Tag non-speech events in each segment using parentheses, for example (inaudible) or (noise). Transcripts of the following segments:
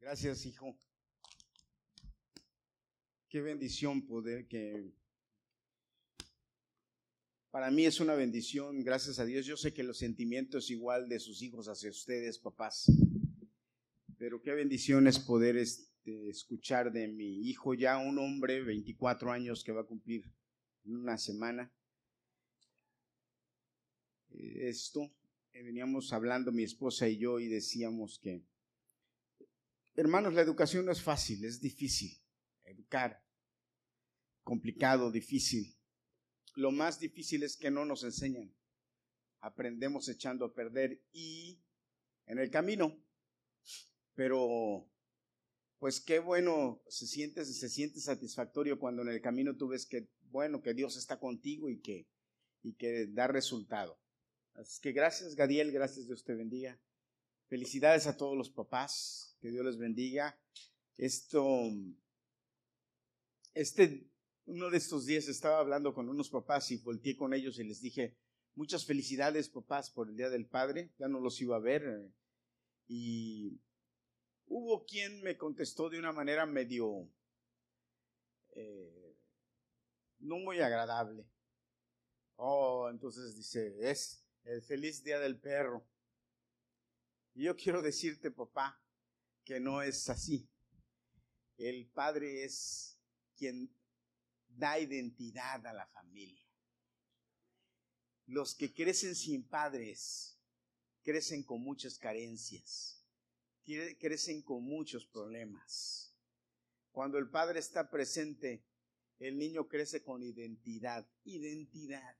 Gracias, hijo. Qué bendición poder que... Para mí es una bendición, gracias a Dios. Yo sé que los sentimientos igual de sus hijos hacia ustedes, papás. Pero qué bendición es poder este, escuchar de mi hijo, ya un hombre, 24 años, que va a cumplir en una semana. Eh, esto, eh, veníamos hablando mi esposa y yo y decíamos que Hermanos, la educación no es fácil, es difícil. Educar, complicado, difícil. Lo más difícil es que no nos enseñan. Aprendemos echando a perder y en el camino. Pero, pues qué bueno, se siente, se siente satisfactorio cuando en el camino tú ves que, bueno, que Dios está contigo y que, y que da resultado. Así que gracias, Gadiel, gracias, Dios te bendiga. Felicidades a todos los papás, que Dios les bendiga. Esto, este, uno de estos días estaba hablando con unos papás y volteé con ellos y les dije, muchas felicidades papás por el Día del Padre, ya no los iba a ver. Y hubo quien me contestó de una manera medio, eh, no muy agradable. Oh, entonces dice, es el feliz Día del Perro. Y yo quiero decirte, papá, que no es así. El padre es quien da identidad a la familia. Los que crecen sin padres crecen con muchas carencias, crecen con muchos problemas. Cuando el padre está presente, el niño crece con identidad, identidad.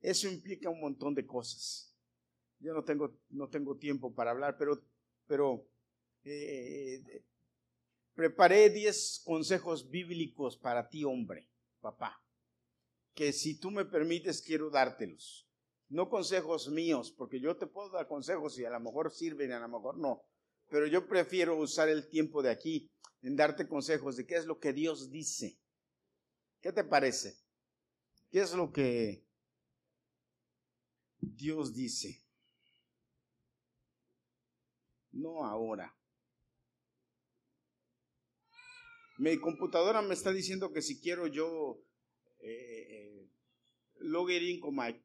Eso implica un montón de cosas. Yo no tengo, no tengo tiempo para hablar, pero, pero eh, preparé 10 consejos bíblicos para ti, hombre, papá, que si tú me permites quiero dártelos. No consejos míos, porque yo te puedo dar consejos y a lo mejor sirven, a lo mejor no. Pero yo prefiero usar el tiempo de aquí en darte consejos de qué es lo que Dios dice. ¿Qué te parece? ¿Qué es lo que Dios dice? No ahora. Mi computadora me está diciendo que si quiero yo eh, eh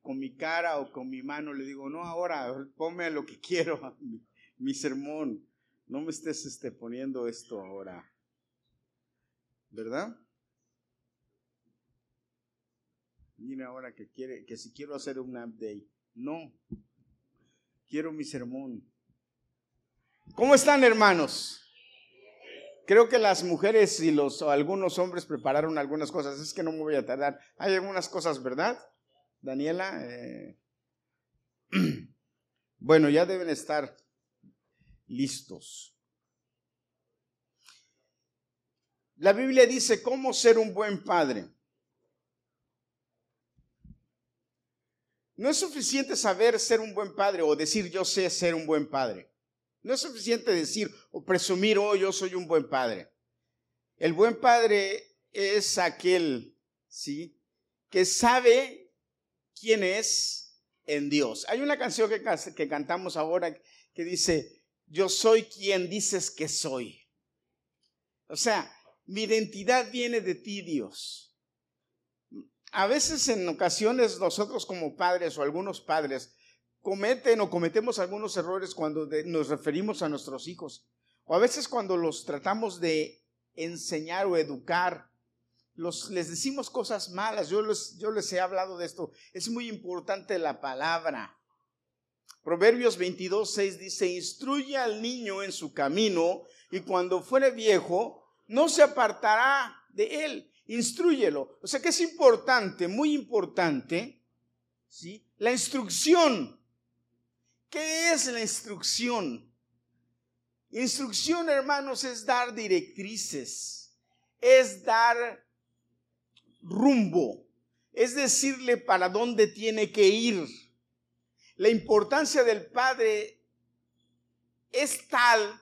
con, mi cara o con mi mano, le digo, no, ahora ponme lo que quiero, (laughs) mi, sermón. No me estés este, poniendo esto ahora. ¿Verdad? Mira ahora que quiere, que si quiero hacer un update. No. Quiero mi sermón. ¿Cómo están, hermanos? Creo que las mujeres y los algunos hombres prepararon algunas cosas. Es que no me voy a tardar. Hay algunas cosas, ¿verdad? Daniela. Eh, (clears throat) bueno, ya deben estar listos. La Biblia dice cómo ser un buen padre. No es suficiente saber ser un buen padre o decir yo sé ser un buen padre. No es suficiente decir o presumir, oh, yo soy un buen padre. El buen padre es aquel, ¿sí? Que sabe quién es en Dios. Hay una canción que, que cantamos ahora que dice, yo soy quien dices que soy. O sea, mi identidad viene de ti, Dios. A veces en ocasiones nosotros como padres o algunos padres cometen o cometemos algunos errores cuando nos referimos a nuestros hijos. O a veces cuando los tratamos de enseñar o educar, los, les decimos cosas malas. Yo les, yo les he hablado de esto. Es muy importante la palabra. Proverbios 22, 6 dice, instruye al niño en su camino y cuando fuere viejo, no se apartará de él. Instruyelo. O sea que es importante, muy importante, ¿sí? La instrucción ¿Qué es la instrucción? Instrucción, hermanos, es dar directrices, es dar rumbo, es decirle para dónde tiene que ir. La importancia del padre es tal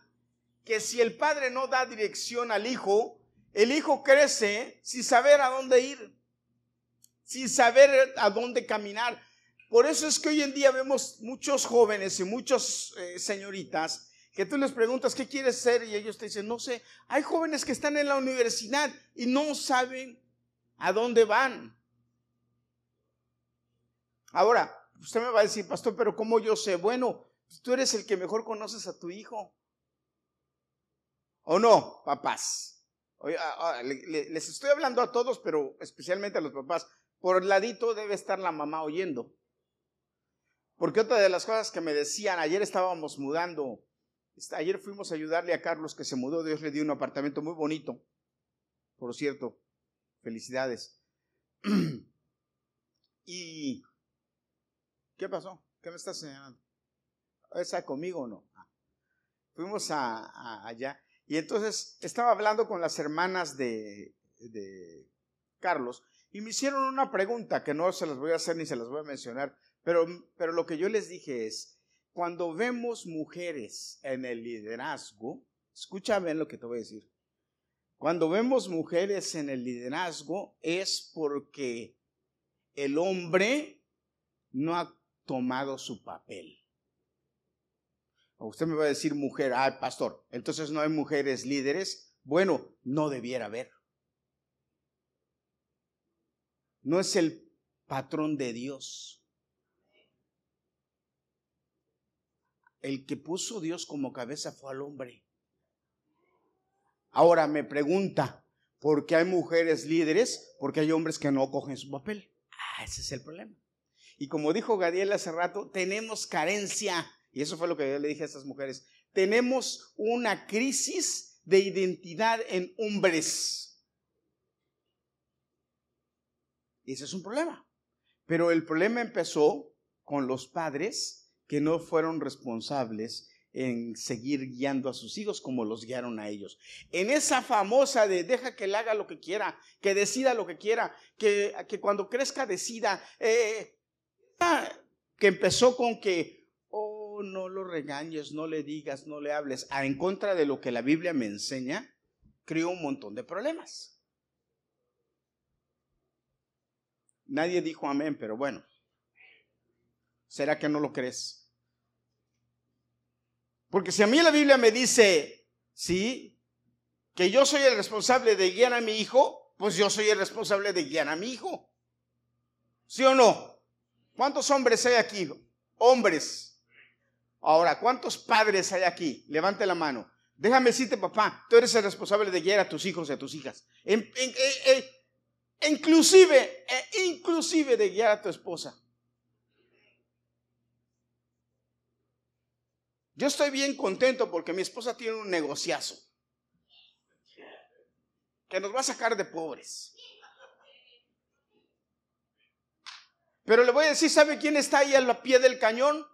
que si el padre no da dirección al hijo, el hijo crece sin saber a dónde ir, sin saber a dónde caminar. Por eso es que hoy en día vemos muchos jóvenes y muchas eh, señoritas que tú les preguntas qué quieres ser y ellos te dicen, no sé. Hay jóvenes que están en la universidad y no saben a dónde van. Ahora, usted me va a decir, pastor, pero ¿cómo yo sé? Bueno, tú eres el que mejor conoces a tu hijo. ¿O no, papás? Ah, ah, les estoy hablando a todos, pero especialmente a los papás. Por el ladito debe estar la mamá oyendo. Porque otra de las cosas que me decían, ayer estábamos mudando este, ayer fuimos a ayudarle a Carlos que se mudó, Dios le dio un apartamento muy bonito. Por cierto, felicidades. (clears throat) ¿Y qué pasó? ¿Qué me estás señalando? ¿Está conmigo o no? Ah. Fuimos a, allá y entonces estaba hablando con las hermanas de, de Carlos y me hicieron una pregunta que no se las voy a hacer ni se las voy a mencionar, pero, pero lo que yo les dije es, cuando vemos mujeres en el liderazgo, escúchame lo que te voy a decir. Cuando vemos mujeres en el liderazgo es porque el hombre no ha tomado su papel. usted me va a decir mujer, ah, pastor, entonces no hay mujeres líderes. Bueno, no debiera haber. No es el patrón de Dios. El que puso Dios como cabeza fue al hombre. Ahora me pregunta, ¿por qué hay mujeres líderes? Porque hay hombres que no cogen su papel. Ah, ese es el problema. Y como dijo Gadiel hace rato, tenemos carencia, y eso fue lo que yo le dije a estas mujeres, tenemos una crisis de identidad en hombres. Y ese es un problema. Pero el problema empezó con los padres que no fueron responsables en seguir guiando a sus hijos como los guiaron a ellos. En esa famosa de deja que él haga lo que quiera, que decida lo que quiera, que, que cuando crezca decida, eh, que empezó con que, oh, no lo regañes, no le digas, no le hables, a en contra de lo que la Biblia me enseña, creó un montón de problemas. Nadie dijo amén, pero bueno. ¿Será que no lo crees? Porque si a mí la Biblia me dice, sí, que yo soy el responsable de guiar a mi hijo, pues yo soy el responsable de guiar a mi hijo. ¿Sí o no? ¿Cuántos hombres hay aquí? Hombres. Ahora, ¿cuántos padres hay aquí? Levante la mano. Déjame decirte, papá, tú eres el responsable de guiar a tus hijos y a tus hijas. inclusive, e inclusive de guiar a tu esposa. Yo estoy bien contento porque mi esposa tiene un negociazo que nos va a sacar de pobres. Pero le voy a decir, ¿sabe quién está ahí al pie del cañón?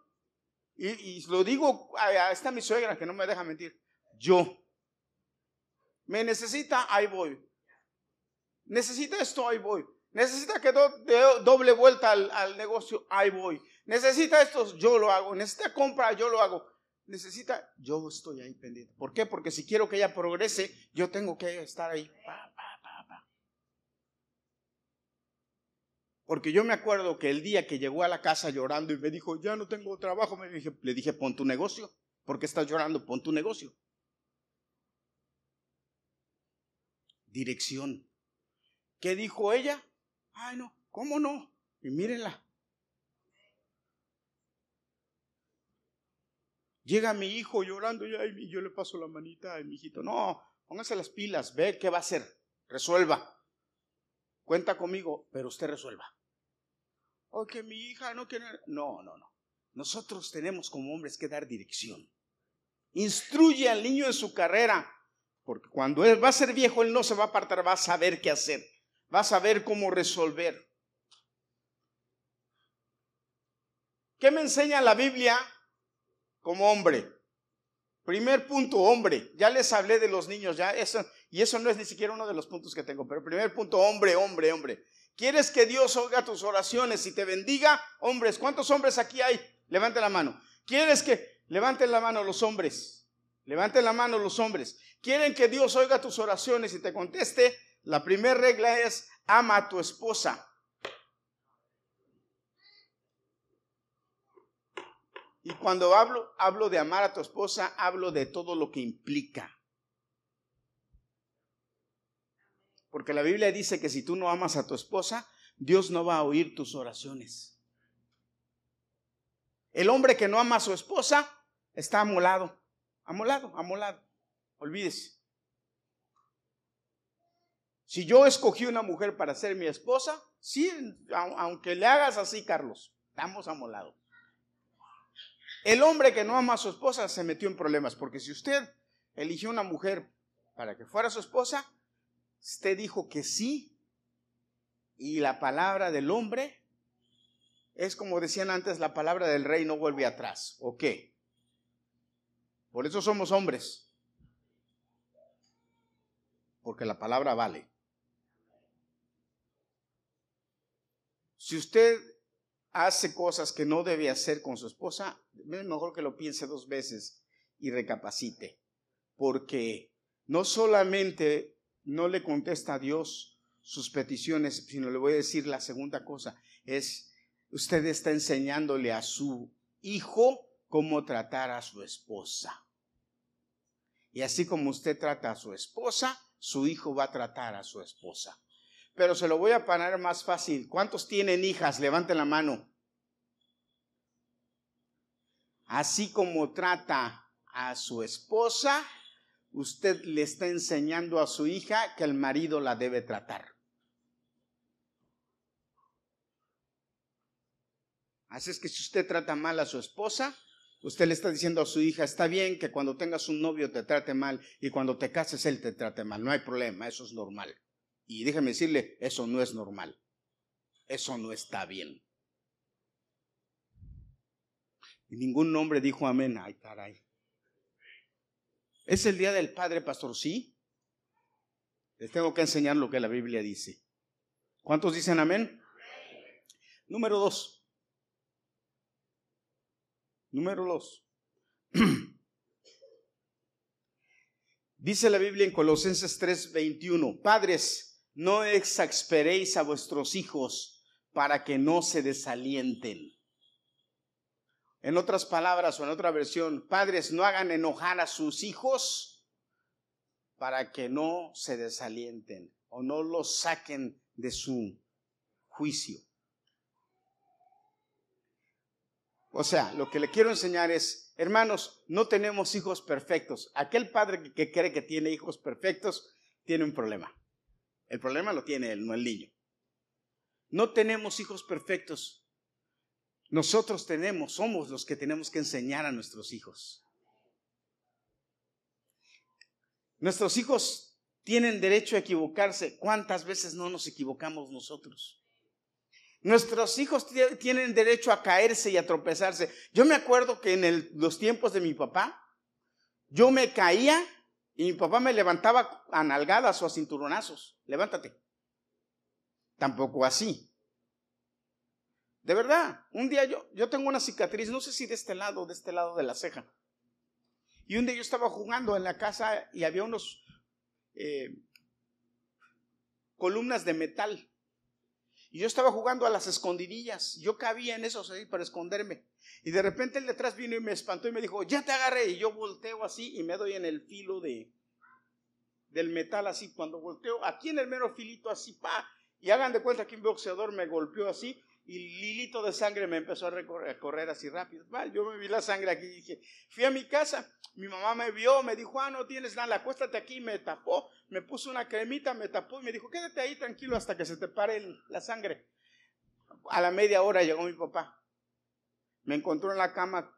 Y, lo digo, está mi suegra que no me deja mentir. Yo. Me necesita, ahí voy. Necesita esto, ahí voy. Necesita que doble vuelta al negocio, ahí voy. Necesita esto, yo lo hago. Necesita compra, yo lo hago necesita, yo estoy ahí pendiente. ¿Por qué? Porque si quiero que ella progrese, yo tengo que estar ahí. Porque yo me acuerdo que el día que llegó a la casa llorando y me dijo, ya no tengo trabajo, me le dije, pon tu negocio. ¿Por qué estás llorando? Pon tu negocio. Dirección. ¿Qué dijo ella? Ay, no, ¿cómo no? Y mírenla. Llega mi hijo llorando y yo le paso la manita a mi hijito. No, póngase las pilas, ve qué va a hacer, resuelva. Cuenta conmigo, pero usted resuelva. O que mi hija no quiere. No, no, no. Nosotros tenemos como hombres que dar dirección. Instruye al niño en su carrera, porque cuando él va a ser viejo, él no se va a apartar, va a saber qué hacer, va a saber cómo resolver. ¿Qué me enseña la Biblia? Como hombre. Primer punto, hombre. Ya les hablé de los niños, ya eso, y eso no es ni siquiera uno de los puntos que tengo, pero primer punto, hombre, hombre, hombre. ¿Quieres que Dios oiga tus oraciones y te bendiga? Hombres, ¿cuántos hombres aquí hay? Levanten la mano. ¿Quieres que levanten la mano los hombres? Levanten la mano los hombres. ¿Quieren que Dios oiga tus oraciones y te conteste? La primera regla es ama a tu esposa. Y cuando hablo, hablo de amar a tu esposa, hablo de todo lo que implica. Porque la Biblia dice que si tú no amas a tu esposa, Dios no va a oír tus oraciones. El hombre que no ama a su esposa está amolado, amolado, amolado. Olvídese. Si yo escogí una mujer para ser mi esposa, sí, aunque le hagas así, Carlos, estamos amolados. El hombre que no ama a su esposa se metió en problemas, porque si usted eligió una mujer para que fuera su esposa, usted dijo que sí, y la palabra del hombre es como decían antes, la palabra del rey no vuelve atrás, ¿o qué? Por eso somos hombres, porque la palabra vale. Si usted hace cosas que no debe hacer con su esposa, es mejor que lo piense dos veces y recapacite, porque no solamente no le contesta a Dios sus peticiones, sino le voy a decir la segunda cosa, es usted está enseñándole a su hijo cómo tratar a su esposa. Y así como usted trata a su esposa, su hijo va a tratar a su esposa. Pero se lo voy a poner más fácil. ¿Cuántos tienen hijas? Levanten la mano. Así como trata a su esposa, usted le está enseñando a su hija que el marido la debe tratar. Así es que si usted trata mal a su esposa, usted le está diciendo a su hija, está bien que cuando tengas un novio te trate mal y cuando te cases él te trate mal, no hay problema, eso es normal. Y déjeme decirle, eso no es normal. Eso no está bien. Y ningún hombre dijo amén. Ay, caray. ¿Es el día del Padre, pastor? Sí. Les tengo que enseñar lo que la Biblia dice. ¿Cuántos dicen amén? Número dos. Número dos. (clears throat) Dice la Biblia en Colosenses 3:21, Padres, no exasperéis a vuestros hijos para que no se desalienten. En otras palabras o en otra versión, padres, no hagan enojar a sus hijos para que no se desalienten o no los saquen de su juicio. O sea, lo que le quiero enseñar es, hermanos, no tenemos hijos perfectos. Aquel padre que cree que tiene hijos perfectos tiene un problema. El problema lo tiene él, no el niño. No tenemos hijos perfectos. Nosotros tenemos, somos los que tenemos que enseñar a nuestros hijos. Nuestros hijos tienen derecho a equivocarse. ¿Cuántas veces no nos equivocamos nosotros? Nuestros hijos tienen derecho a caerse y a tropezarse. Yo me acuerdo que en los tiempos de mi papá, yo me caía y mi papá me levantaba a nalgadas o a cinturonazos. Levántate. Tampoco así. De verdad, un día yo, yo tengo una cicatriz, no sé si de este lado o de este lado de la ceja. Y un día yo estaba jugando en la casa y había unos eh, columnas de metal. Y yo estaba jugando a las escondidillas. Yo cabía en eso para esconderme. Y de repente el detrás vino y me espantó y me dijo, ya te agarré. Y yo volteo así y me doy en el filo de, del metal así. Cuando volteo, aquí en el mero filito así, pa. Y hagan de cuenta que un boxeador me golpeó así y lilito de sangre me empezó a, correr así rápido. yo me vi la sangre aquí y dije, fui a mi casa, mi mamá me vio, me dijo, ah, no tienes nada, acuéstate aquí, me tapó, me puso una cremita, me tapó y me dijo, quédate ahí tranquilo hasta que se te pare la sangre. A la media hora llegó mi papá. Me encontró en la cama.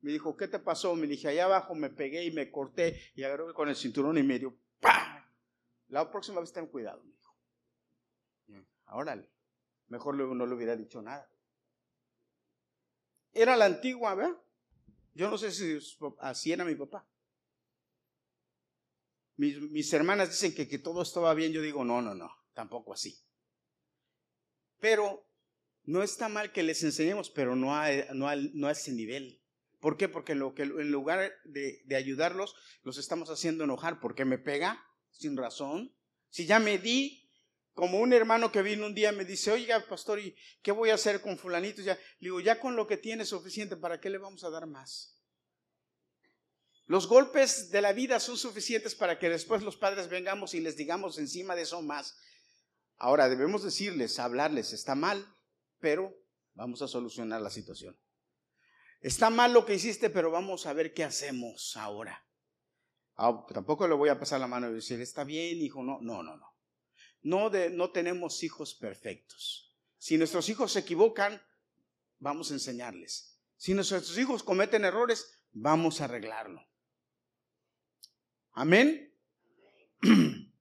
Me dijo, ¿qué te pasó? Me dije, allá abajo me pegué y me corté y agarró con el cinturón y me dio, ¡pah! La próxima vez ten cuidado, me dijo. Órale, mejor luego no le hubiera dicho nada. Era la antigua, ¿verdad? Yo no sé si así era mi papá. Mis, hermanas dicen que, que todo estaba bien, yo digo, no, no, no, tampoco así. Pero no está mal que les enseñemos, pero no a, no no a ese nivel. ¿Por qué? Porque en, lo que, en lugar de, de, ayudarlos, los estamos haciendo enojar. porque me pega? Sin razón. Si ya me di, Como un hermano que vino un día me dice, oiga, pastor, ¿y qué voy a hacer con fulanito? Ya, le digo, ya con lo que tiene es suficiente, ¿para qué le vamos a dar más? Los golpes de la vida son suficientes para que después los padres vengamos y les digamos encima de eso más. Ahora debemos decirles, hablarles, está mal, pero vamos a solucionar la situación. Está mal lo que hiciste, pero vamos a ver qué hacemos ahora. Ah, tampoco le voy a pasar la mano y decir, está bien, hijo, no, no, no, no. No, de, no tenemos hijos perfectos. Si nuestros hijos se equivocan, vamos a enseñarles. Si nuestros hijos cometen errores, vamos a arreglarlo. Amén. (clears throat)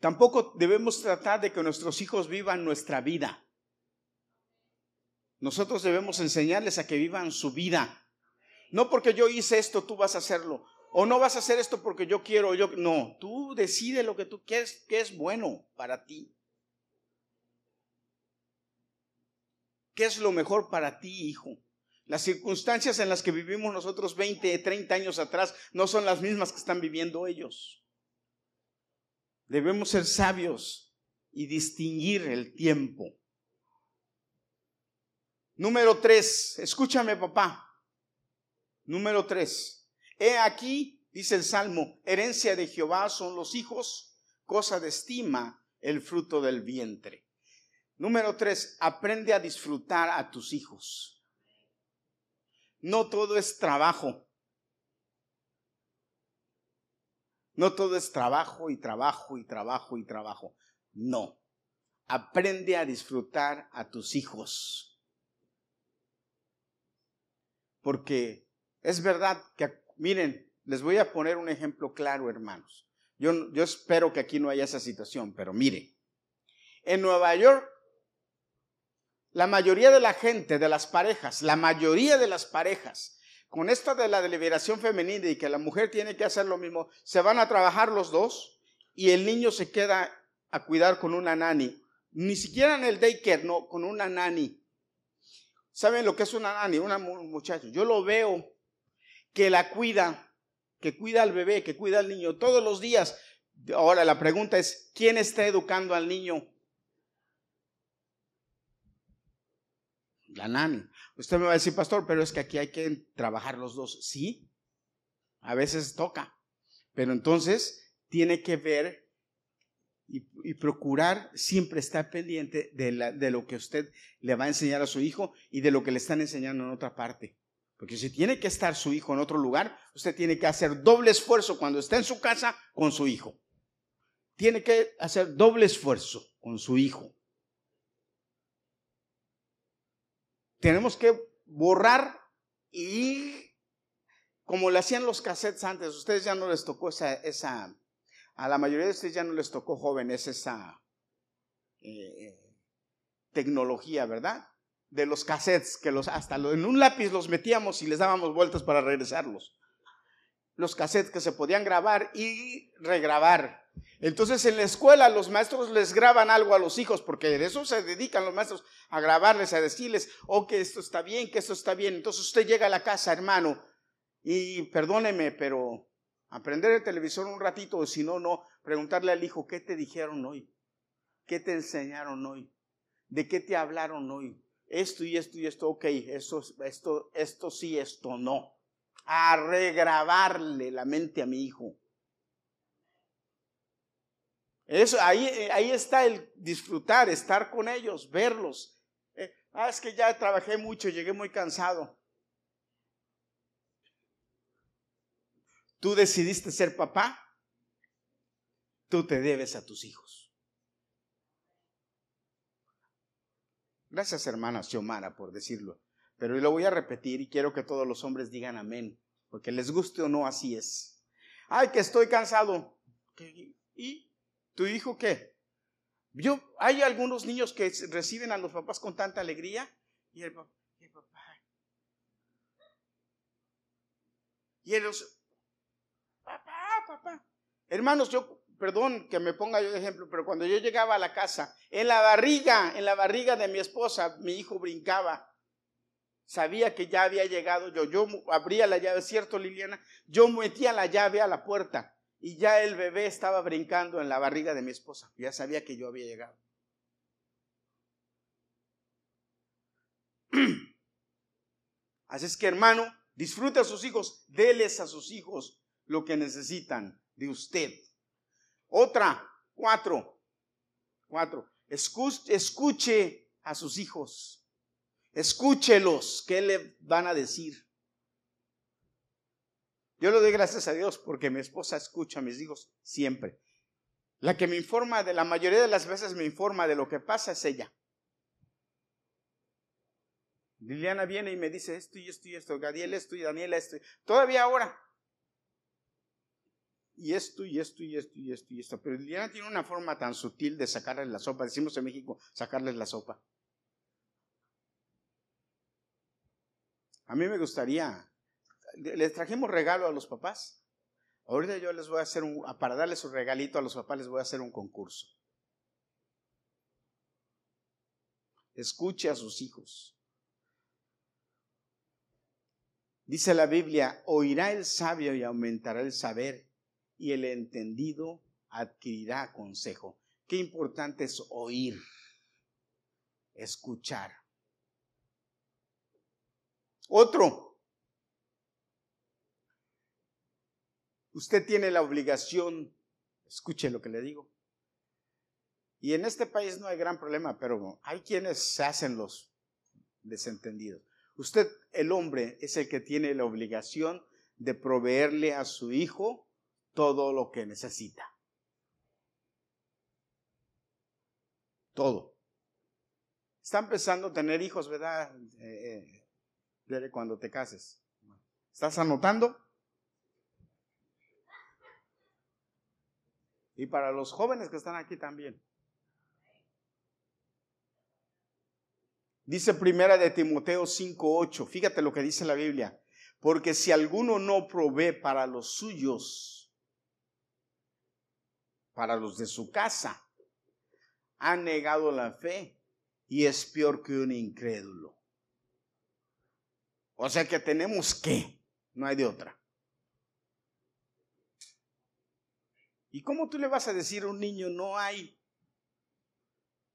Tampoco debemos tratar de que nuestros hijos vivan nuestra vida. Nosotros debemos enseñarles a que vivan su vida. No porque yo hice esto, tú vas a hacerlo. O no vas a hacer esto porque yo quiero, yo no, tú decide lo que tú quieres, que es bueno para ti. ¿Qué es lo mejor para ti, hijo? Las circunstancias en las que vivimos nosotros 20, 30 años atrás no son las mismas que están viviendo ellos. Debemos ser sabios y distinguir el tiempo. Número tres, escúchame papá. Número tres, He aquí, dice el Salmo, herencia de Jehová son los hijos, cosa de estima el fruto del vientre. Número tres, aprende a disfrutar a tus hijos. No todo es trabajo. No todo es trabajo y trabajo y trabajo y trabajo. No. Aprende a disfrutar a tus hijos. Porque es verdad que Miren, les voy a poner un ejemplo claro, hermanos. Yo, yo espero que aquí no haya esa situación, pero mire, en Nueva York, la mayoría de la gente, de las parejas, la mayoría de las parejas, con esto de la deliberación femenina y que la mujer tiene que hacer lo mismo, se van a trabajar los dos y el niño se queda a cuidar con una nani. Ni siquiera en el daycare, no, con una nani. ¿Saben lo que es una nani? Una muchacha. Yo lo veo que la cuida, que cuida al bebé, que cuida al niño todos los días. Ahora la pregunta es, ¿quién está educando al niño? La nani. Usted me va a decir, pastor, pero es que aquí hay que trabajar los dos. Sí, a veces toca, pero entonces tiene que ver y, procurar siempre estar pendiente de, de lo que usted le va a enseñar a su hijo y de lo que le están enseñando en otra parte. Porque si tiene que estar su hijo en otro lugar, usted tiene que hacer doble esfuerzo cuando está en su casa con su hijo. Tiene que hacer doble esfuerzo con su hijo. Tenemos que borrar y como le hacían los cassettes antes, ustedes ya no les tocó esa, esa a la mayoría de ustedes ya no les tocó jóvenes esa eh, tecnología, ¿verdad? De los cassettes, que los, hasta en un lápiz los metíamos y les dábamos vueltas para regresarlos. Los cassettes que se podían grabar y regrabar. Entonces en la escuela los maestros les graban algo a los hijos, porque de eso se dedican los maestros, a grabarles, a decirles, oh, que esto está bien, que esto está bien. Entonces usted llega a la casa, hermano, y perdóneme, pero aprender el televisor un ratito, o si no, no, preguntarle al hijo, ¿qué te dijeron hoy? ¿Qué te enseñaron hoy? ¿De qué te hablaron hoy? Esto y esto y esto, ok, esto, esto, esto sí, esto no. A la mente a mi hijo. Eso, ahí, ahí está el disfrutar, estar con ellos, verlos. Eh, ah, es que ya trabajé mucho, llegué muy cansado. Tú decidiste ser papá, tú te debes a tus hijos. Gracias, hermana Xiomara, por decirlo. Pero lo voy a repetir y quiero que todos los hombres digan amén, porque les guste o no, así es. Ay, que estoy cansado. ¿Y tu hijo qué? Yo, hay algunos niños que reciben a los papás con tanta alegría y el, papá. Y ellos, papá, papá. Hermanos, yo perdón que me ponga yo de ejemplo, pero cuando yo llegaba a la casa, en la barriga, en la barriga de mi esposa, mi hijo brincaba. Sabía que ya había llegado yo. Yo abría la llave, ¿cierto, Liliana? Yo metía la llave a la puerta y ya el bebé estaba brincando en la barriga de mi esposa. Ya sabía que yo había llegado. (clears throat) Así es que hermano, disfrute a sus hijos, déles a sus hijos lo que necesitan de usted. Otra, cuatro, cuatro, escuche, escuche a sus hijos, escúchelos, ¿qué le van a decir? Yo le doy gracias a Dios porque mi esposa escucha a mis hijos siempre. La que me informa de la mayoría de las veces me informa de lo que pasa es ella. Liliana viene y me dice esto y esto y esto, Gadiel esto y Daniel esto, todavía ahora. Y esto y esto y esto y esto y esto. Pero Liliana tiene una forma tan sutil de sacarles la sopa, decimos en México, sacarles la sopa. A mí me gustaría, les trajimos regalo a los papás. Ahorita yo les voy a hacer un, para darles su regalito a los papás, les voy a hacer un concurso. Escuche a sus hijos. Dice la Biblia, oirá el sabio y aumentará el saber, y el entendido adquirirá consejo. Qué importante es oír, escuchar. Otro, usted tiene la obligación, escuche lo que le digo. Y en este país no hay gran problema, pero hay quienes se hacen los desentendidos. Usted, el hombre, es el que tiene la obligación de proveerle a su hijo todo lo que necesita. Todo. Está empezando a tener hijos, ¿verdad? Eh, eh, cuando te cases. ¿Estás anotando? Y para los jóvenes que están aquí también. Dice primera de Timoteo 5:8, fíjate lo que dice la Biblia, porque si alguno no provee para los suyos, para los de su casa, ha negado la fe y es peor que un incrédulo. O sea que tenemos que, no hay de otra. ¿Y cómo tú le vas a decir a un niño no hay?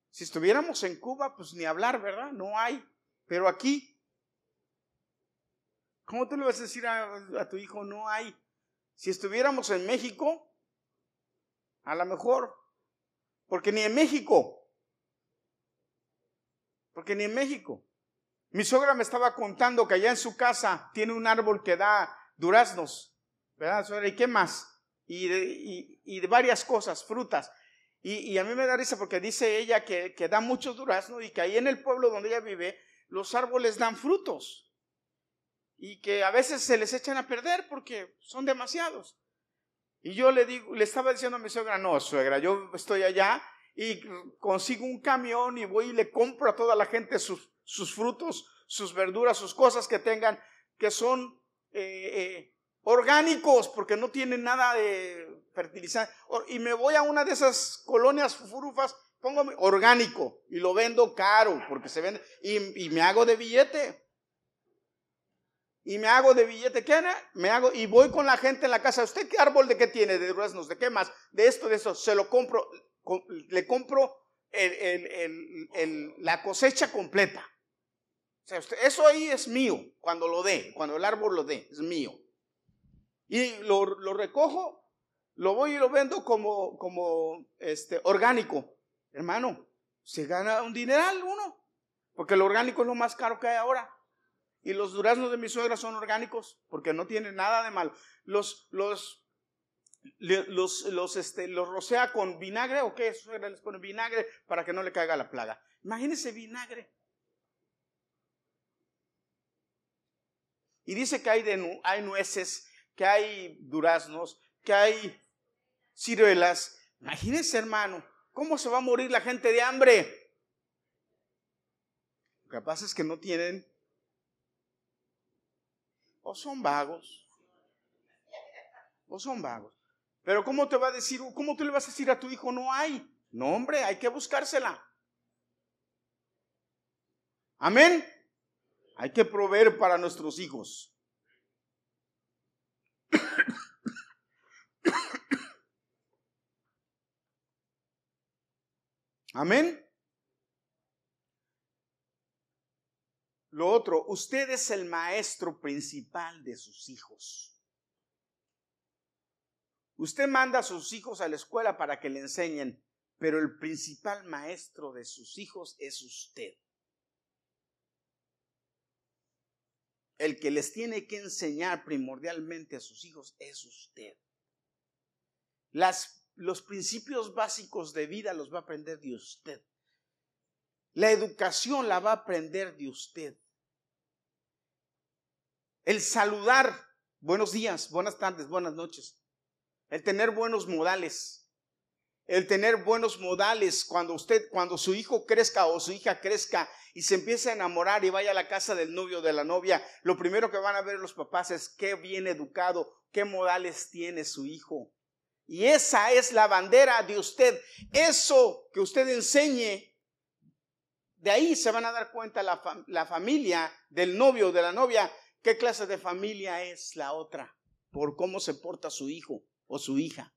Si estuviéramos en Cuba, pues ni hablar, ¿verdad? No hay. Pero aquí, ¿cómo tú le vas a decir a, tu hijo no hay? Si estuviéramos en México, a lo mejor, porque ni en México, porque ni en México. Mi suegra me estaba contando que allá en su casa tiene un árbol que da duraznos, ¿verdad, suegra? ¿Y qué más? Y y de varias cosas, frutas. Y, a mí me da risa porque dice ella que, que da muchos duraznos y que ahí en el pueblo donde ella vive, los árboles dan frutos. Y que a veces se les echan a perder porque son demasiados. Y yo le digo, le estaba diciendo a mi suegra, no, suegra, yo estoy allá y consigo un camión y voy y le compro a toda la gente sus, frutos, sus verduras, sus cosas que tengan, que son eh, eh, orgánicos, porque no tienen nada de fertilizante. Y me voy a una de esas colonias furufas, pongo orgánico y lo vendo caro, porque se vende, y, me hago de billete. Y me hago de billete, ¿qué Me hago, y voy con la gente en la casa, ¿usted qué árbol de qué tiene? De duraznos, ¿de qué más? De esto, de eso, se lo compro, le compro la cosecha completa. O sea, eso ahí es mío, cuando lo dé, cuando el árbol lo dé, es mío. Y lo, recojo, lo voy y lo vendo como, como este, orgánico. Hermano, se gana un dineral uno, porque lo orgánico es lo más caro que hay ahora. Y los duraznos de mi suegra son orgánicos, porque no tienen nada de malo. Los, los, los, los, este, los rocea con vinagre, ¿o qué? Suegra les pone vinagre para que no le caiga la plaga. Imagínense vinagre. Y dice que hay, de, hay nueces que hay duraznos, que hay ciruelas. Imagínense, hermano, ¿cómo se va a morir la gente de hambre? Lo que pasa es que no tienen o son vagos. O son vagos. Pero ¿cómo te va a decir, cómo tú le vas a decir a tu hijo, no hay? No, hombre, hay que buscársela. Amén. Hay que proveer para nuestros hijos. (coughs) Amén. Lo otro, usted es el maestro principal de sus hijos. Usted manda a sus hijos a la escuela para que le enseñen, pero el principal maestro de sus hijos es usted. El que les tiene que enseñar primordialmente a sus hijos es usted. Las, los principios básicos de vida los va a aprender de usted. La educación la va a aprender de usted. El saludar, buenos días, buenas tardes, buenas noches. El tener buenos modales. El tener buenos modales cuando usted, cuando su hijo crezca o su hija crezca y se empiece a enamorar y vaya a la casa del novio o de la novia, lo primero que van a ver los papás es qué bien educado, qué modales tiene su hijo. Y esa es la bandera de usted. Eso que usted enseñe, de ahí se van a dar cuenta la, la familia del novio o de la novia ¿Qué clase de familia es la otra? Por cómo se porta su hijo o su hija.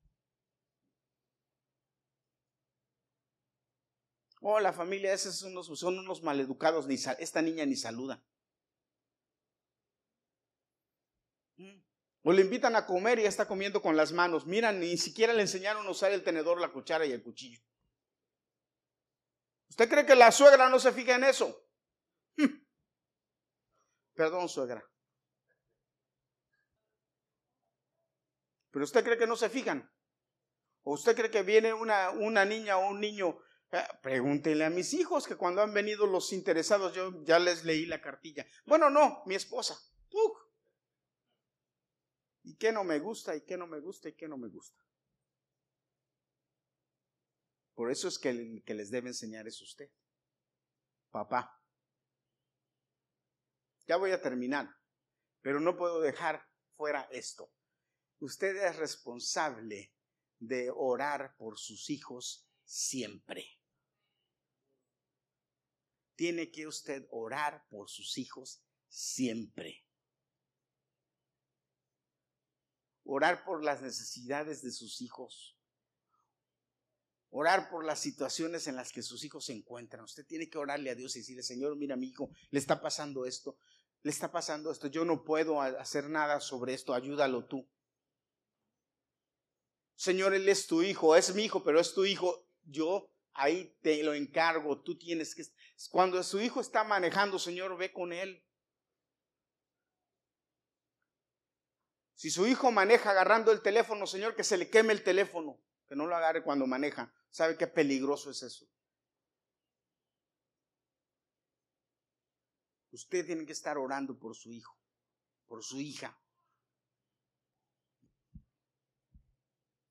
Oh, la familia, esos son unos, son unos maleducados, ni esta niña ni saluda. Mm. O le invitan a comer y ya está comiendo con las manos. Mira, ni siquiera le enseñaron a usar el tenedor, la cuchara y el cuchillo. ¿Usted cree que la suegra no se fija en eso? Hmm. Perdón, suegra. Pero usted cree que no se fijan. ¿O usted cree que viene una, una niña o un niño? Eh, pregúntenle a mis hijos que cuando han venido los interesados yo ya les leí la cartilla. Bueno, no, mi esposa. ¿Y qué no me gusta? ¿Y qué no me gusta? ¿Y qué no me gusta? Por eso es que el que les debe enseñar es usted. Papá. Ya voy a terminar, pero no puedo dejar fuera esto. Usted es responsable de orar por sus hijos siempre. Tiene que usted orar por sus hijos siempre. Orar por las necesidades de sus hijos. Orar por las situaciones en las que sus hijos se encuentran. Usted tiene que orarle a Dios y decirle, Señor, mira, mi hijo, le está pasando esto, le está pasando esto, yo no puedo hacer nada sobre esto, ayúdalo tú. Señor, Él es tu hijo, es mi hijo, pero es tu hijo. Yo ahí te lo encargo, tú tienes que... Cuando su hijo está manejando, Señor, ve con Él. Si su hijo maneja agarrando el teléfono, Señor, que se le queme el teléfono, que no lo agarre cuando maneja. ¿Sabe qué peligroso es eso? Usted tiene que estar orando por su hijo, por su hija.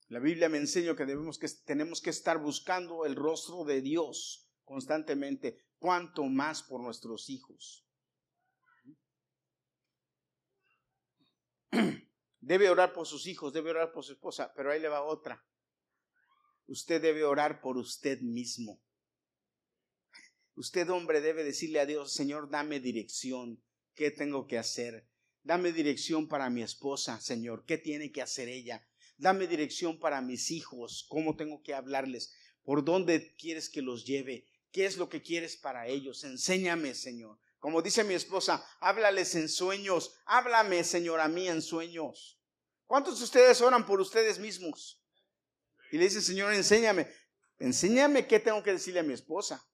La Biblia me enseña que, debemos que tenemos que estar buscando el rostro de Dios constantemente, cuanto más por nuestros hijos. (clears throat) Debe orar por sus hijos, debe orar por su esposa, pero ahí le va otra. Usted debe orar por usted mismo. Usted, hombre, debe decirle a Dios, Señor, dame dirección. ¿Qué tengo que hacer? Dame dirección para mi esposa, Señor. ¿Qué tiene que hacer ella? Dame dirección para mis hijos, cómo tengo que hablarles, por dónde quieres que los lleve, qué es lo que quieres para ellos. Enséñame, Señor. Como dice mi esposa, háblales en sueños, háblame, Señor, a mí en sueños. ¿Cuántos de ustedes oran por ustedes mismos? Y le dicen, Señor, enséñame, enséñame qué tengo que decirle a mi esposa.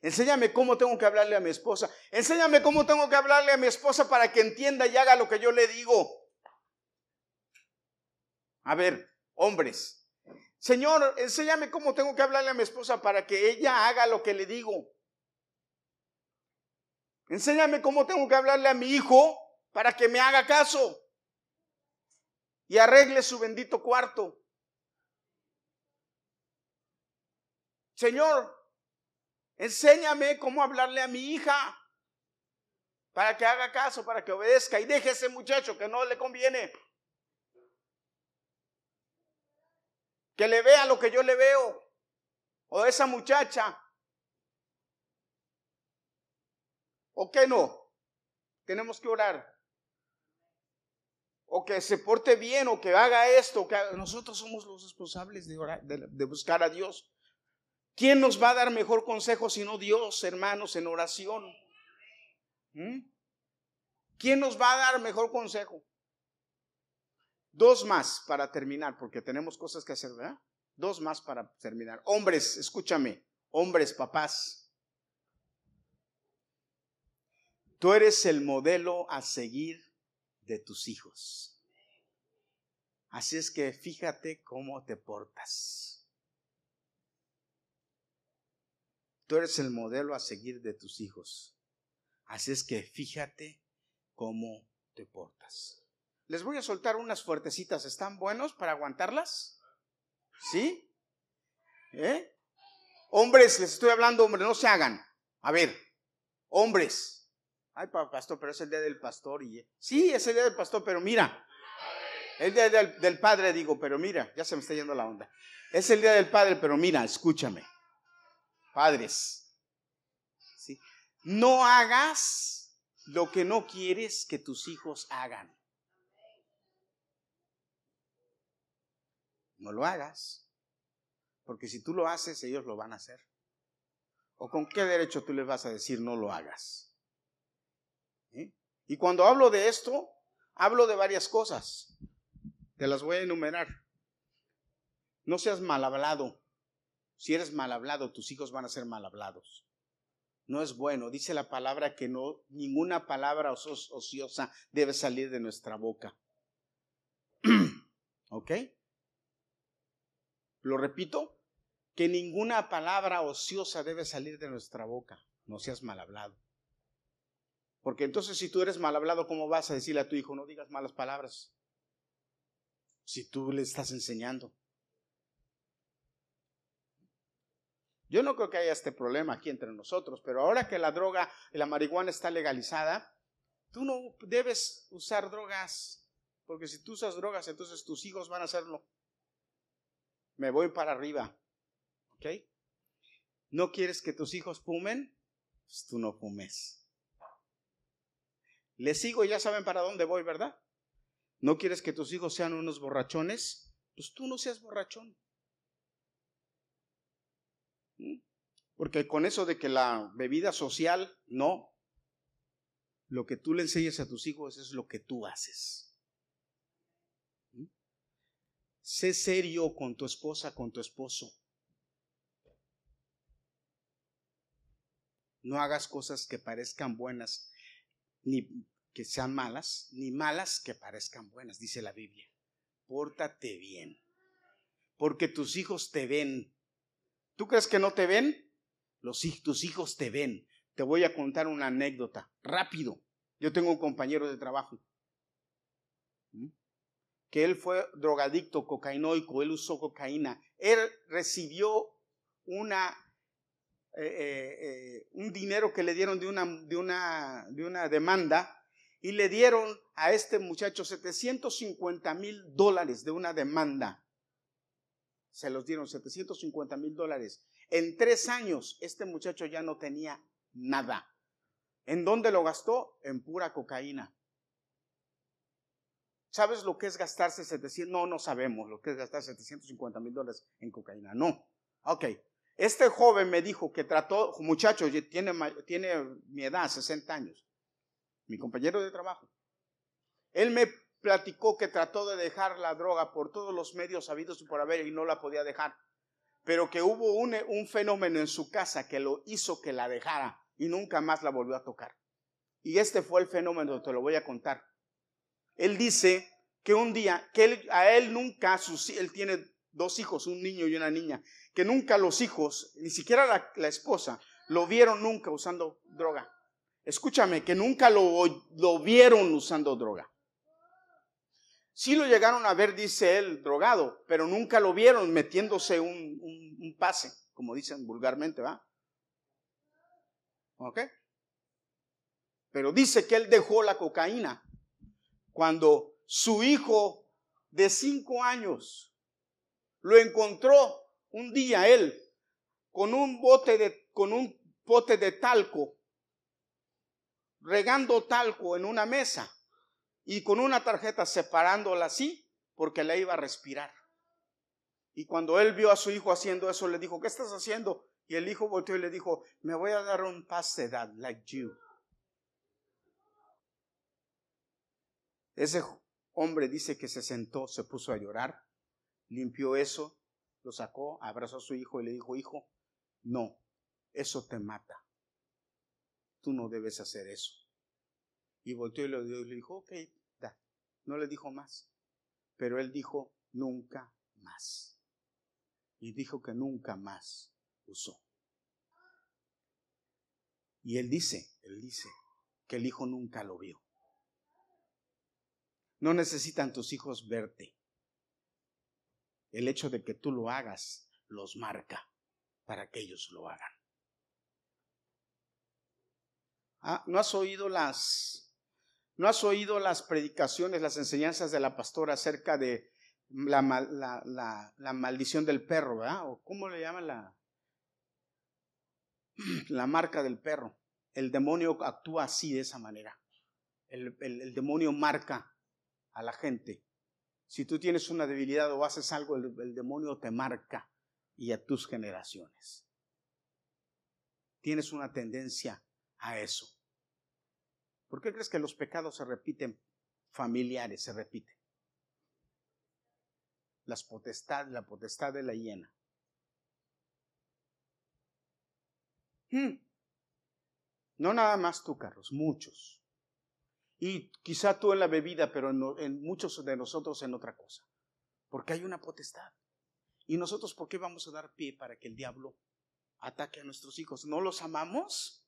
Enséñame cómo tengo que hablarle a mi esposa. Enséñame cómo tengo que hablarle a mi esposa para que entienda y haga lo que yo le digo. A ver, hombres. Señor, enséñame cómo tengo que hablarle a mi esposa para que ella haga lo que le digo. Enséñame cómo tengo que hablarle a mi hijo para que me haga caso y arregle su bendito cuarto. Señor, enséñame cómo hablarle a mi hija para que haga caso, para que obedezca y deje a ese muchacho que no le conviene. Que le vea lo que yo le veo, o esa muchacha, o que no, tenemos que orar, o que se porte bien, o que haga esto, que nosotros somos los responsables de, orar, de, buscar a Dios. ¿Quién nos va a dar mejor consejo sino Dios, hermanos, en oración? ¿Mm? ¿Quién nos va a dar mejor consejo? Dos más para terminar, porque tenemos cosas que hacer, ¿verdad? Dos más para terminar. Hombres, escúchame, hombres, papás. Tú eres el modelo a seguir de tus hijos. Así es que fíjate cómo te portas. Tú eres el modelo a seguir de tus hijos. Así es que fíjate cómo te portas. Les voy a soltar unas fuertecitas. ¿Están buenos para aguantarlas? ¿Sí? ¿Eh? Hombres, les estoy hablando, hombres, no se hagan. A ver, hombres. Ay, pastor, pero es el día del pastor. Y... Sí, es el día del pastor, pero mira. El día del, del padre, digo, pero mira, ya se me está yendo la onda. Es el día del padre, pero mira, escúchame. Padres, ¿sí? no hagas lo que no quieres que tus hijos hagan. No lo hagas. Porque si tú lo haces, ellos lo van a hacer. ¿O con qué derecho tú les vas a decir no lo hagas? Y cuando hablo de esto, hablo de varias cosas. Te las voy a enumerar. No seas mal hablado. Si eres mal hablado, tus hijos van a ser mal hablados. No es bueno. Dice la palabra que no, ninguna palabra ociosa debe salir de nuestra boca. (clears throat) ¿Ok? Lo repito, que ninguna palabra ociosa debe salir de nuestra boca. No seas mal hablado. Porque entonces si tú eres mal hablado, ¿cómo vas a decirle a tu hijo, no digas malas palabras? Si tú le estás enseñando. Yo no creo que haya este problema aquí entre nosotros, pero ahora que la droga y la marihuana está legalizada, tú no debes usar drogas, porque si tú usas drogas, entonces tus hijos van a hacerlo me voy para arriba. ¿Ok? ¿No quieres que tus hijos fumen? Pues tú no fumes. Les sigo, ya saben para dónde voy, ¿verdad? ¿No quieres que tus hijos sean unos borrachones? Pues tú no seas borrachón. ¿Mm? Porque con eso de que la bebida social, no. Lo que tú le enseñas a tus hijos es lo que tú haces. Sé serio con tu esposa, con tu esposo. No hagas cosas que parezcan buenas, ni que sean malas, ni malas que parezcan buenas, dice la Biblia. Pórtate bien, porque tus hijos te ven. ¿Tú crees que no te ven? Los, tus hijos te ven. Te voy a contar una anécdota, rápido. Yo tengo un compañero de trabajo que él fue drogadicto, cocainoico, él usó cocaína. Él recibió eh, eh, eh, un dinero que le dieron de una demanda y le dieron a este muchacho 750 mil dólares de una demanda. Se los dieron 750 mil dólares. En tres años este muchacho ya no tenía nada. ¿En dónde lo gastó? En pura cocaína. ¿Sabes lo que es gastarse 700? No, no sabemos lo que es gastar 750 mil dólares en cocaína. No. Ok. Este joven me dijo que trató, muchacho, tiene, tiene mi edad, 60 años, mi compañero de trabajo. Él me platicó que trató de dejar la droga por todos los medios habidos y por haber y no la podía dejar. Pero que hubo un, un fenómeno en su casa que lo hizo que la dejara y nunca más la volvió a tocar. Y este fue el fenómeno, te lo voy a contar él dice que un día, que a él nunca, él tiene dos hijos, un niño y una niña, que nunca los hijos, ni siquiera la, esposa, lo vieron nunca usando droga. Escúchame, que nunca lo, lo vieron usando droga. Sí lo llegaron a ver, dice él, drogado, pero nunca lo vieron metiéndose un, un pase, como dicen vulgarmente, ¿va? ¿Ok? Pero dice que él dejó la cocaína cuando su hijo de cinco años lo encontró un día él con un bote de, con un bote de talco, regando talco en una mesa y con una tarjeta separándola así porque la iba a respirar. Y cuando él vio a su hijo haciendo eso, le dijo, ¿qué estás haciendo? Y el hijo volteó y le dijo, me voy a dar un pase that like you. Ese hombre dice que se sentó, se puso a llorar, limpió eso, lo sacó, abrazó a su hijo y le dijo, hijo, no, eso te mata. Tú no debes hacer eso. Y volteó y le dijo, ok, da. No le dijo más. Pero él dijo, nunca más. Y dijo que nunca más usó. Y él dice, él dice que el hijo nunca lo vio. No necesitan tus hijos verte. El hecho de que tú lo hagas los marca para que ellos lo hagan. Ah, ¿No has oído las ¿No has oído las predicaciones, las enseñanzas de la pastora acerca de la, maldición del perro, ¿verdad? ¿O cómo le llaman la, (clears throat) la marca del perro? El demonio actúa así, de esa manera. El, demonio marca a la gente. Si tú tienes una debilidad o haces algo, el demonio te marca y a tus generaciones. Tienes una tendencia a eso. ¿Por qué crees que los pecados se repiten familiares, se repiten? Las potestades, la potestad de la hiena. Hmm. No nada más tú, Carlos, muchos. Y quizá tú en la bebida, pero en, muchos de nosotros en otra cosa. Porque hay una potestad. ¿Y nosotros por qué vamos a dar pie para que el diablo ataque a nuestros hijos? ¿No los amamos?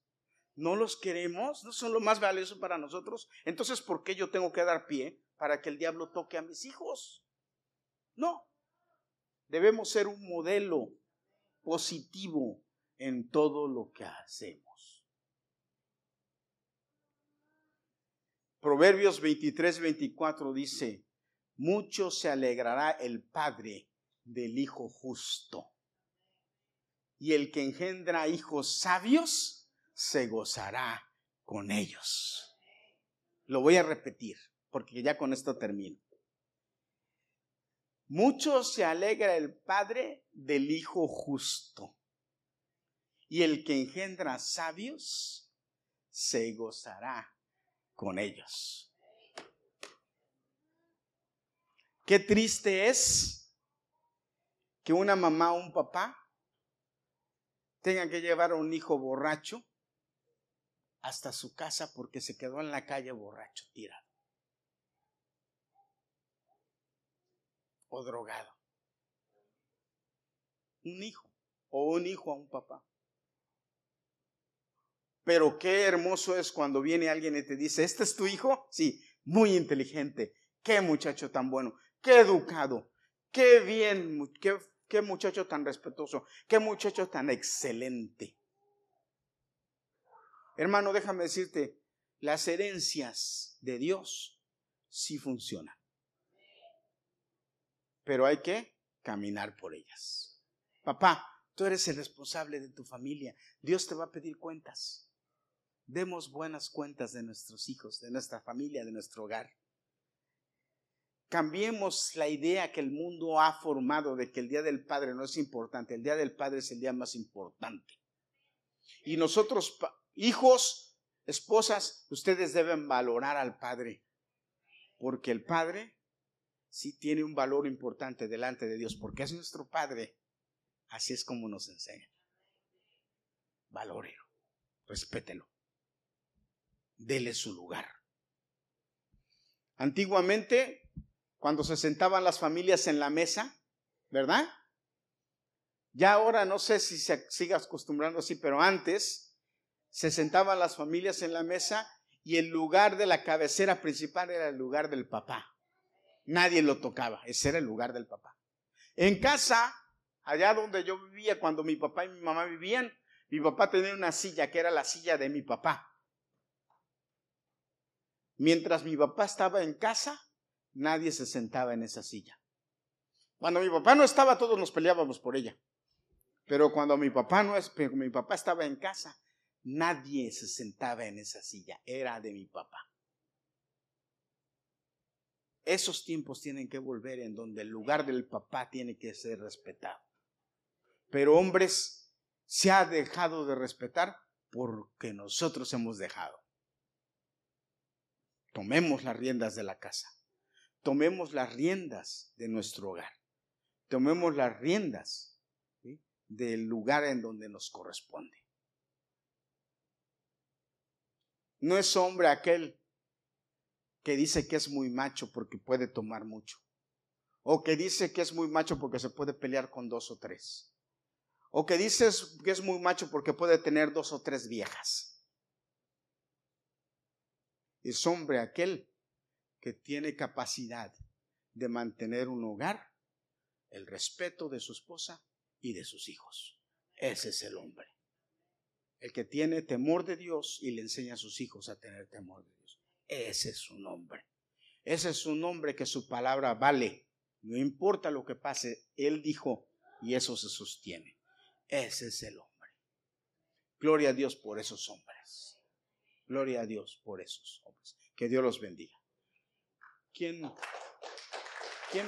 no los queremos, no son lo más valioso para nosotros, entonces ¿por qué yo tengo que dar pie para que el diablo toque a mis hijos? No, debemos ser un modelo positivo en todo lo que hacemos. Proverbios 23, 24 dice, mucho se alegrará el Padre del Hijo justo. Y el que engendra hijos sabios, se gozará con ellos. Lo voy a repetir, porque ya con esto termino. Mucho se alegra el Padre del Hijo justo, y el que engendra sabios se gozará con ellos. Qué triste es que una mamá o un papá tengan que llevar a un hijo borracho hasta su casa porque se quedó en la calle borracho, tirado. O drogado. Un hijo. O un hijo a un papá. Pero qué hermoso es cuando viene alguien y te dice, ¿este es tu hijo? Sí, muy inteligente. Qué muchacho tan bueno. Qué educado. Qué bien. Qué, qué muchacho tan respetuoso. Qué muchacho tan excelente. Hermano, déjame decirte, las herencias de Dios sí funcionan. Pero hay que caminar por ellas. Papá, tú eres el responsable de tu familia. Dios te va a pedir cuentas. Demos buenas cuentas de nuestros hijos, de nuestra familia, de nuestro hogar. Cambiemos la idea que el mundo ha formado de que el Día del Padre no es importante. El Día del Padre es el día más importante. Y nosotros Hijos, esposas, ustedes deben valorar al Padre, porque el Padre sí tiene un valor importante delante de Dios, porque es nuestro Padre. Así es como nos enseña. Valórelo, respételo, dele su lugar. Antiguamente, cuando se sentaban las familias en la mesa, ¿verdad? Ya ahora no sé si se siga acostumbrando así, pero antes se sentaban las familias en la mesa y el lugar de la cabecera principal era el lugar del papá. Nadie lo tocaba, ese era el lugar del papá. En casa, allá donde yo vivía, cuando mi papá y mi mamá vivían, mi papá tenía una silla que era la silla de mi papá. Mientras mi papá estaba en casa, nadie se sentaba en esa silla. Cuando mi papá no estaba, todos nos peleábamos por ella. Pero cuando mi papá no estaba en casa, Nadie se sentaba en esa silla, era de mi papá. Esos tiempos tienen que volver en donde el lugar del papá tiene que ser respetado. Pero hombres, se ha dejado de respetar porque nosotros hemos dejado. Tomemos las riendas de la casa. Tomemos las riendas de nuestro hogar. Tomemos las riendas del lugar en donde nos corresponde. No es hombre aquel que dice que es muy macho porque puede tomar mucho. O que dice que es muy macho porque se puede pelear con dos o tres. O que dice que es muy macho porque puede tener dos o tres viejas es hombre aquel que tiene capacidad de mantener un hogar, el respeto de su esposa y de sus hijos. Ese es el hombre. El que tiene temor de Dios y le enseña a sus hijos a tener temor de Dios. Ese es un hombre. Ese es un hombre que su palabra vale. No importa lo que pase, él dijo y eso se sostiene. Ese es el hombre. Gloria a Dios por esos hombres. Gloria a Dios por esos hombres. Que Dios los bendiga. ¿Quién? ¿Quién?